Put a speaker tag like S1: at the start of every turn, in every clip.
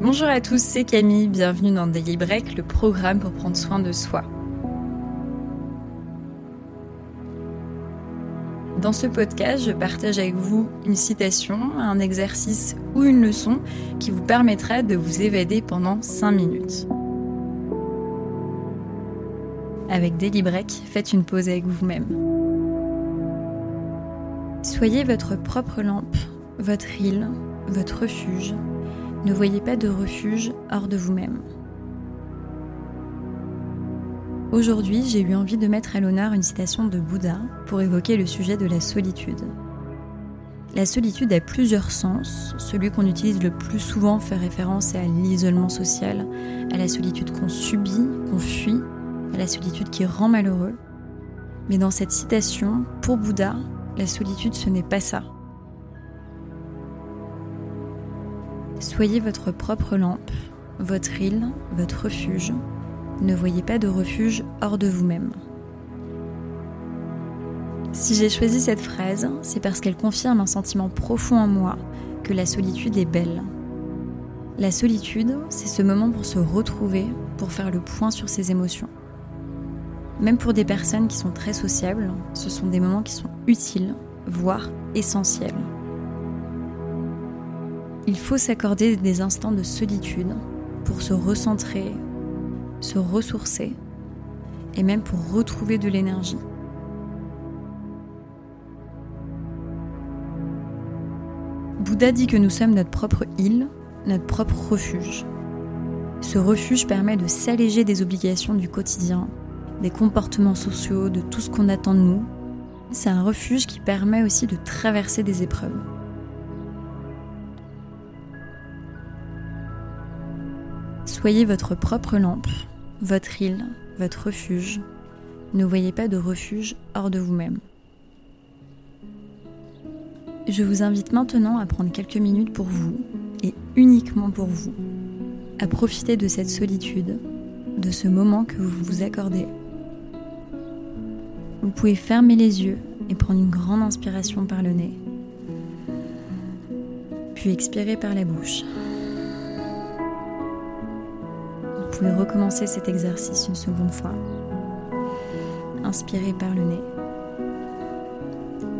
S1: Bonjour à tous, c'est Camille, bienvenue dans Daily Break, le programme pour prendre soin de soi. Dans ce podcast, je partage avec vous une citation, un exercice ou une leçon qui vous permettra de vous évader pendant 5 minutes. Avec Daily Break, faites une pause avec vous-même. Soyez votre propre lampe, votre île, votre refuge, ne voyez pas de refuge hors de vous-même. Aujourd'hui, j'ai eu envie de mettre à l'honneur une citation de Bouddha pour évoquer le sujet de la solitude. La solitude a plusieurs sens. Celui qu'on utilise le plus souvent fait référence à l'isolement social, à la solitude qu'on subit, qu'on fuit, à la solitude qui rend malheureux. Mais dans cette citation, pour Bouddha, la solitude ce n'est pas ça. Soyez votre propre lampe, votre île, votre refuge. Ne voyez pas de refuge hors de vous-même. Si j'ai choisi cette phrase, c'est parce qu'elle confirme un sentiment profond en moi que la solitude est belle. La solitude, c'est ce moment pour se retrouver, pour faire le point sur ses émotions. Même pour des personnes qui sont très sociables, ce sont des moments qui sont utiles, voire essentiels. Il faut s'accorder des instants de solitude pour se recentrer, se ressourcer et même pour retrouver de l'énergie. Bouddha dit que nous sommes notre propre île, notre propre refuge. Ce refuge permet de s'alléger des obligations du quotidien, des comportements sociaux, de tout ce qu'on attend de nous. C'est un refuge qui permet aussi de traverser des épreuves. Soyez votre propre lampe, votre île, votre refuge. Ne voyez pas de refuge hors de vous-même. Je vous invite maintenant à prendre quelques minutes pour vous, et uniquement pour vous, à profiter de cette solitude, de ce moment que vous vous accordez. Vous pouvez fermer les yeux et prendre une grande inspiration par le nez, puis expirer par la bouche pouvez recommencer cet exercice une seconde fois. Inspirez par le nez,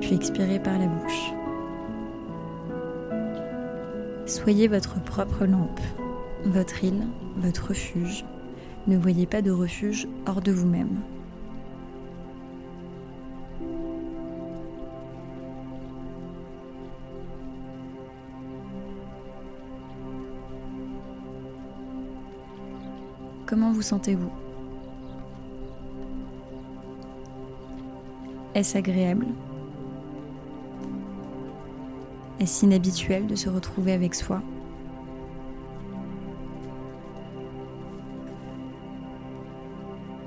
S1: puis expirez par la bouche. Soyez votre propre lampe, votre île, votre refuge. Ne voyez pas de refuge hors de vous-même. Comment vous sentez-vous? Est-ce agréable? Est-ce inhabituel de se retrouver avec soi?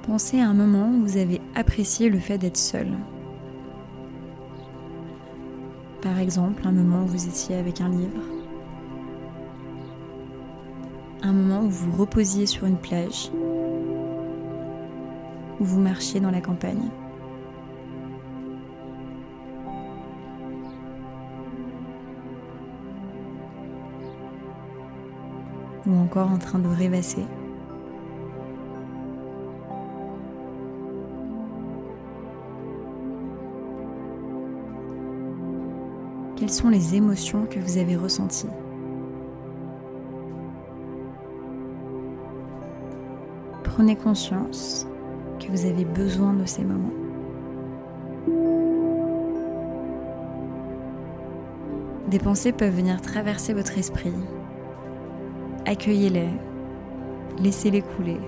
S1: Pensez à un moment où vous avez apprécié le fait d'être seul. Par exemple, un moment où vous étiez avec un livre un moment où vous reposiez sur une plage, où vous marchiez dans la campagne. ou encore en train de rêvasser. Quelles sont les émotions que vous avez ressenties? Prenez conscience que vous avez besoin de ces moments. Des pensées peuvent venir traverser votre esprit. Accueillez-les, laissez-les couler.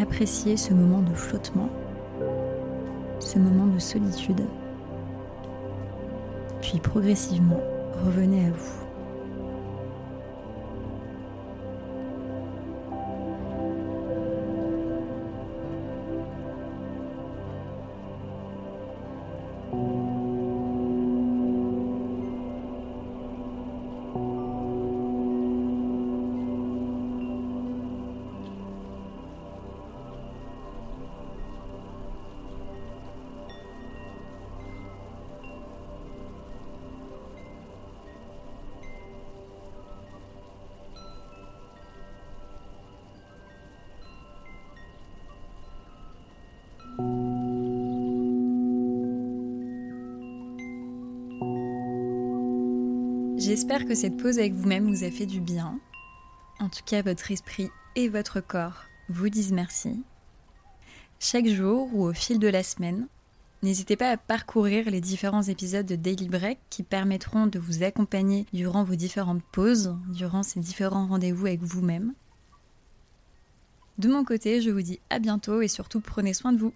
S1: Appréciez ce moment de flottement, ce moment de solitude. Puis progressivement, revenez à vous. J'espère que cette pause avec vous-même vous a fait du bien. En tout cas, votre esprit et votre corps vous disent merci. Chaque jour ou au fil de la semaine, n'hésitez pas à parcourir les différents épisodes de Daily Break qui permettront de vous accompagner durant vos différentes pauses, durant ces différents rendez-vous avec vous-même. De mon côté, je vous dis à bientôt et surtout prenez soin de vous.